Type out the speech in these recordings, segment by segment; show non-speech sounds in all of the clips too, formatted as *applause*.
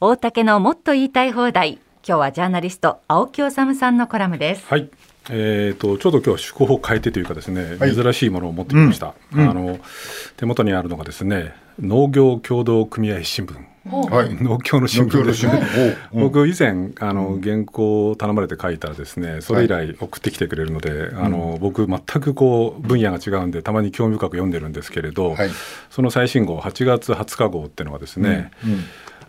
大竹のもっと言いたい放題。今日はジャーナリスト青木治さんのコラムです。はい。えーと、ちょうど今日は趣向を変えてというかですね、はい、珍しいものを持ってきました、うん、あの手元にあるのがですね農業協同組合新聞。はい、農協の新聞ですね。*laughs* 僕以前あの原稿を頼まれて書いたらですね、それ以来送ってきてくれるので、あの僕全くこう分野が違うんでたまに興味深く読んでるんですけれど、その最新号8月20日号っていうのはですね。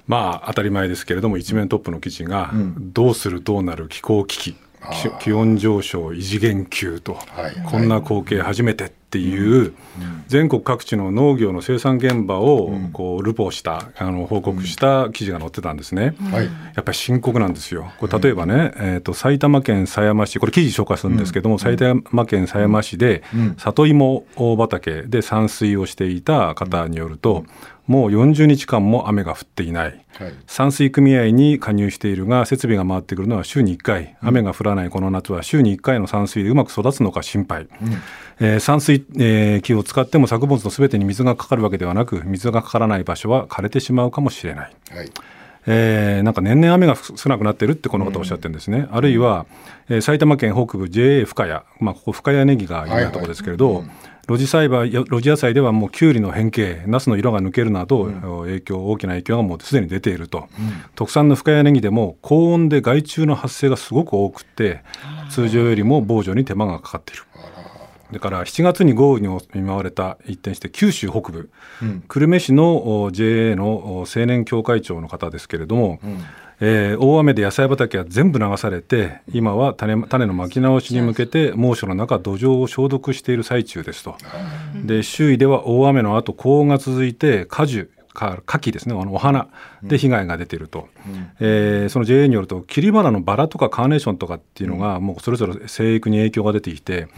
まあ当たり前ですけれども一面トップの記事が、どうするどうなる気候危機気温上昇異次元級と、こんな光景初めてっていう、全国各地の農業の生産現場をこうルポしたあの報告した記事が載ってたんですね、やっぱり深刻なんですよ。これ例えばね、えー、と埼玉県狭山市これ記事紹介するんですけども、埼玉県狭山市で里芋畑で散水をしていた方によると、もう40日間も雨が降っていない、はい、散水組合に加入しているが設備が回ってくるのは週に1回、雨が降らないこの夏は週に1回の散水でうまく育つのか心配、うん、えー、散水、えー、機を使っても作物のすべてに水がかかるわけではなく水がかからない場所は枯れてしまうかもしれない。はい。えー、なんか年々雨が少なくなってるってこの方おっしゃってるんですね、うん、あるいは、えー、埼玉県北部 JA 深谷、まあ、ここ深谷ネギが有名なところですけれど、はいはい。うん露地栽培、露地野菜ではもうきゅうりの変形、ナスの色が抜けるなど、影響、大きな影響がもうすでに出ていると、うん、特産の深谷ネギでも高温で害虫の発生がすごく多くて、通常よりも防除に手間がかかっている。だから7月に豪雨に見舞われた一転して九州北部、うん、久留米市の JA の青年協会長の方ですけれども、うんえー、大雨で野菜畑は全部流されて今は種種のまき直しに向けて猛暑の中土壌を消毒している最中ですと。で周囲では大雨の後高温が続いて果樹か牡蠣ですね。あのお花で被害が出ていると、うん、えー、その JA によると切り花のバラとかカーネーションとかっていうのがもうそれぞれ生育に影響が出ていて、うん、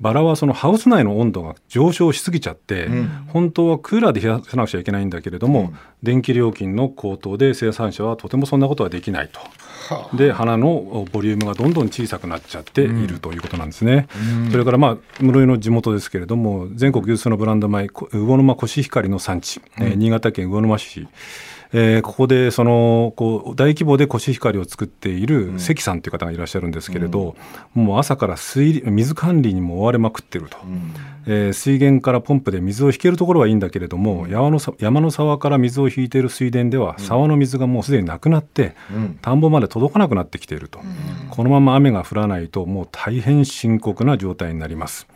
バラはそのハウス内の温度が上昇しすぎちゃって、うん、本当はクーラーで冷やさなくちゃいけないんだけれども、電気料金の高騰で生産者はとてもそんなことはできないと。で花のボリュームがどんどん小さくなっちゃっているということなんですね。それからまあ室井の地元ですけれども全国有数のブランド米魚沼コシヒカリの産地、えー、新潟県魚沼市えー、ここでそのこう大規模でコシヒカリを作っている関さんという方がいらっしゃるんですけれど、うん、もう朝から水水管理にも追われまくってると、うん、えー、水源からポンプで水を引けるところはいいんだけれども、うん、山の山の沢から水を引いている水田では沢の水がもうすでになくなって、田んぼまで届かなくなってきていると、このまま雨が降らないともう大変深刻な状態になります。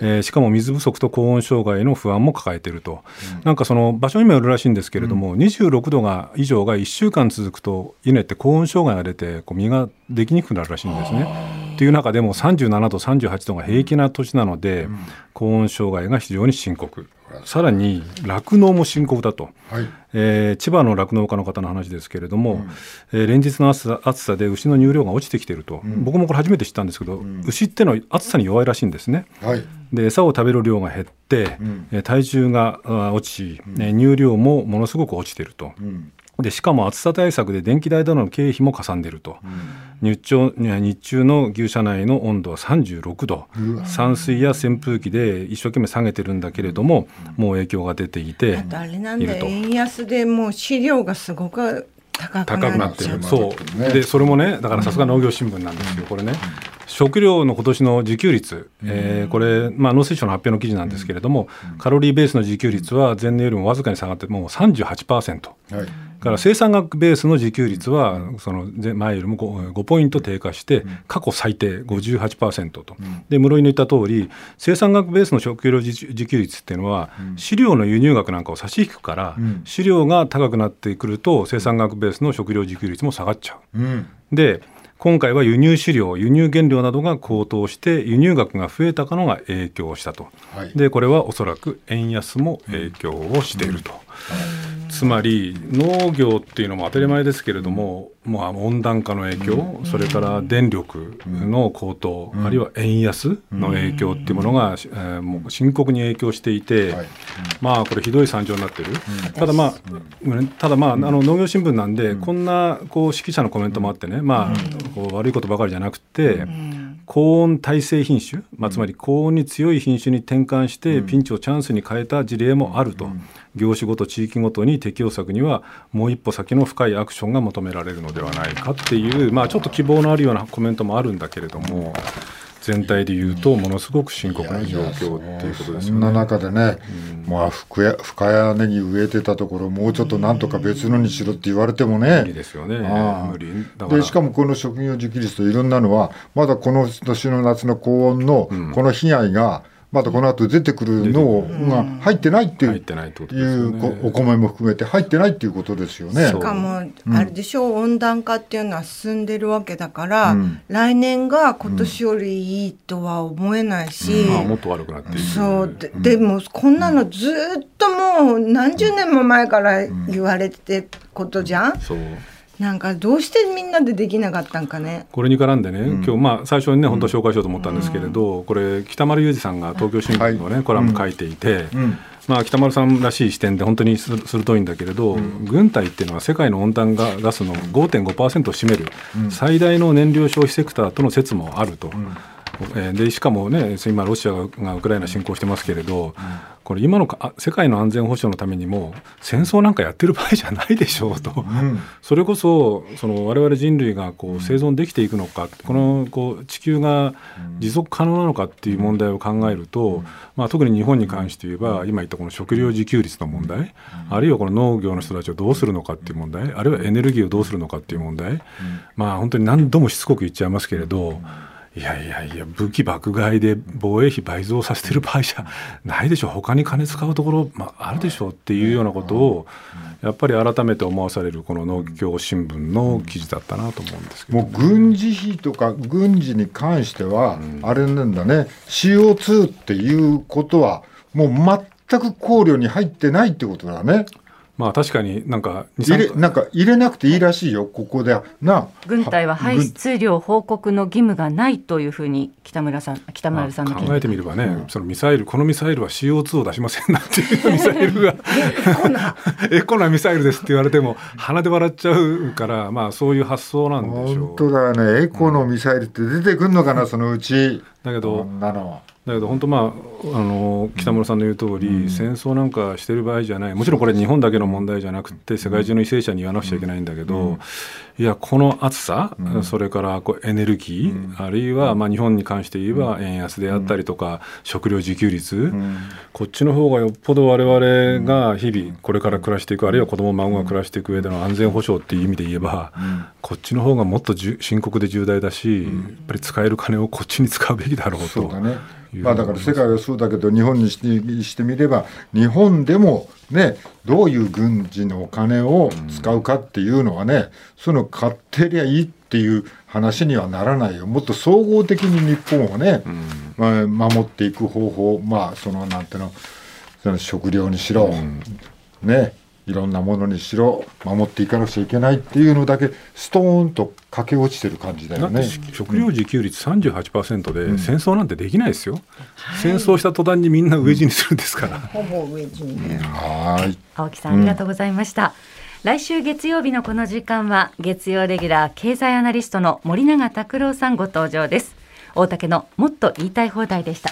えー、しかも水不足と高温障害の不安も抱えていると、うん、なんかその場所にもよるらしいんですけれども、うん、26度が以上が1週間続くと稲って高温障害が出てこう実ができにくくなるらしいんですね。という中でも37度38度が平気な年なので、うん、高温障害が非常に深刻。さらに酪農も深刻だと、はい、えー、千葉の酪農家の方の話ですけれども、うん、えー、連日の暑さで牛の乳量が落ちてきていると、うん、僕もこれ初めて知ったんですけど、うん、牛ってのは暑さに弱いらしいんですね。はい、で餌を食べる量が減って、うん、体重が落ち、乳量もものすごく落ちていると。でしかも暑さ対策で電気代などの経費もかさんでいると、うん、日中日中の牛舎内の温度は36度散水や扇風機で一生懸命下げてるんだけれども、うん、もう影響が出ていてあれなんだ円安でもう飼料がすごく高くなってるそう、ね、でそれもねだからさすが農業新聞なんですよ、これね食料の今年の自給率、えー、これ、まあ、農水省の発表の記事なんですけれども、カロリーベースの自給率は前年よりもわずかに下がってもう38%。はいから生産額ベースの自給率はその前よりも 5, 5ポイント低下して過去最低58%と、で室井の言った通り生産額ベースの食料自給率っていうのは飼料の輸入額なんかを差し引くから飼料が高くなってくると生産額ベースの食料自給率も下がっちゃう。で今回は輸入飼料、輸入原料などが高騰して、輸入額が増えたかのが影響したと、はい、でこれはおそらく円安も影響をしていると。つまり農業っていうのも当たり前ですけれども、まあ、温暖化の影響、それから電力の高騰、あるいは円安の影響っていうものが、えー、もう深刻に影響していて、まあこれひどい惨状になってる、ただまあ、ただまああの農業新聞なんで、こんなこう指揮者のコメントもあってね、まあこう悪いことばかりじゃなくて、高温耐性品種、まあ、つまり高温に強い品種に転換してピンチをチャンスに変えた事例もあると、業種ごと地域ごとに適用策にはもう一歩先の深いアクションが求められるのではないかっていう、まあ、ちょっと希望のあるようなコメントもあるんだけれども。全体で言うとものすごく深刻な状況っていうことですよね。そんな中でね、うん、まあ深谷深谷ネギ植えてたところもうちょっとなんとか別のにしろって言われてもね。無理ですよね。無理でしかもこの職業時期率といろんなのはまだこの年の夏の高温のこの被害が、うんまだこの後出てくるのが入ってないっていう,、いうお米も含めて入ってないっていうことですよね。しかも、あれでしょう、温暖化っていうのは進んでるわけだから、来年が今年よりいいとは思えないし、まあ、もっと悪くなっていそう。で,、でもこんなのずっともう何十年も前から言われてことじゃん？そうなんかどうしてみんなでできなかったんかね。これに絡んでね、うん、今日まあ最初にね本当紹介しようと思ったんですけれど、うん、これ北丸裕二さんが東京新聞のね、はい、コラム書いていて。うん。まあ、北丸さんらしい視点で本当に鋭いんだけれど、うん、軍隊っていうのは世界の温暖ガスの5.5%を占める最大の燃料消費セクターとの説もあると。でしかもね今ロシアがウクライナ侵攻してますけれど、これ今の世界の安全保障のためにも戦争なんかやってる場合じゃないでしょうと、うん、それこそその我々人類がこう生存できていくのかこのこう地球が持続可能なのかっていう問題を考えると、まあ、特に日本に関して言えば今言ったこの食料自給率の問題あるいはこの農業の人たちをどうするのかっていう問題あるいはエネルギーをどうするのかっていう問題、まあ本当に何度もしつこく言っちゃいますけれど。いやいやいや、武器爆買いで防衛費倍増させてる場合じゃないでしょう、他に金使うところ、まあ、あるでしょうっていうようなことを、やっぱり改めて思わされる、この農業新聞の記事だったなと思うんですけど、もう軍事費とか、軍事に関しては、あれなんだね、CO2 っていうことは、もう全く考慮に入ってないってことだね。まあ確かになんか入れなんか入れなくていいらしいよ。ここでな軍隊は排出量報告の義務がないというふうに北村さん北村さんの、考えてみればね、うん、そのミサイルこのミサイルは CO2 を出しませんなっていう *laughs* ミサイルが。エコな。ミサイルですって言われても鼻で笑っちゃうからまあそういう発想なんでしょう。本当だよね。エコのミサイルって出てくるのかな、うん、そのうち。だけどだけど本当まああの北村さんの言う通り、うん、戦争なんかしてる場合じゃない。もちろんこれ日本だけの問題じゃなくて世界中の為政者に言わなくちゃいけないんだけど、うん、いやこの暑さ、うん、それからこうエネルギー、あるいはまあ日本に関して言えば円安であったりとか、食料自給率、こっちの方がよっぽど我々が日々これから暮らしていくあるいは子ども孫が暮らしていく上での安全保障っていう意味で言えば、こっちの方がもっと深刻で重大だし、やっぱり使える金をこっちに使うべきだろうと。まあ、だから世界はそうだけど日本にしてしてみれば日本でもねどういう軍事のお金を使うかっていうのはね、うん、その買ってりゃいいっていう話にはならないよ。もっと総合的に日本をね、うん、まあ、守っていく方法まあそのなんていうのその食料にしろ、うん、ねいろんなものにしろ守っていかなくちゃいけないっていうのだけストーンと駆け落ちてる感じだよね。食料自給率38%で戦争なんてできないですよ、うん、戦争した途端にみんな飢え死にするんですから、ほぼ飢え死にね、はい。青木さんありがとうございました、来週月曜日のこの時間は月曜レギュラー経済アナリストの森永卓郎さんご登場です。大竹のもっと言いたい放題でした。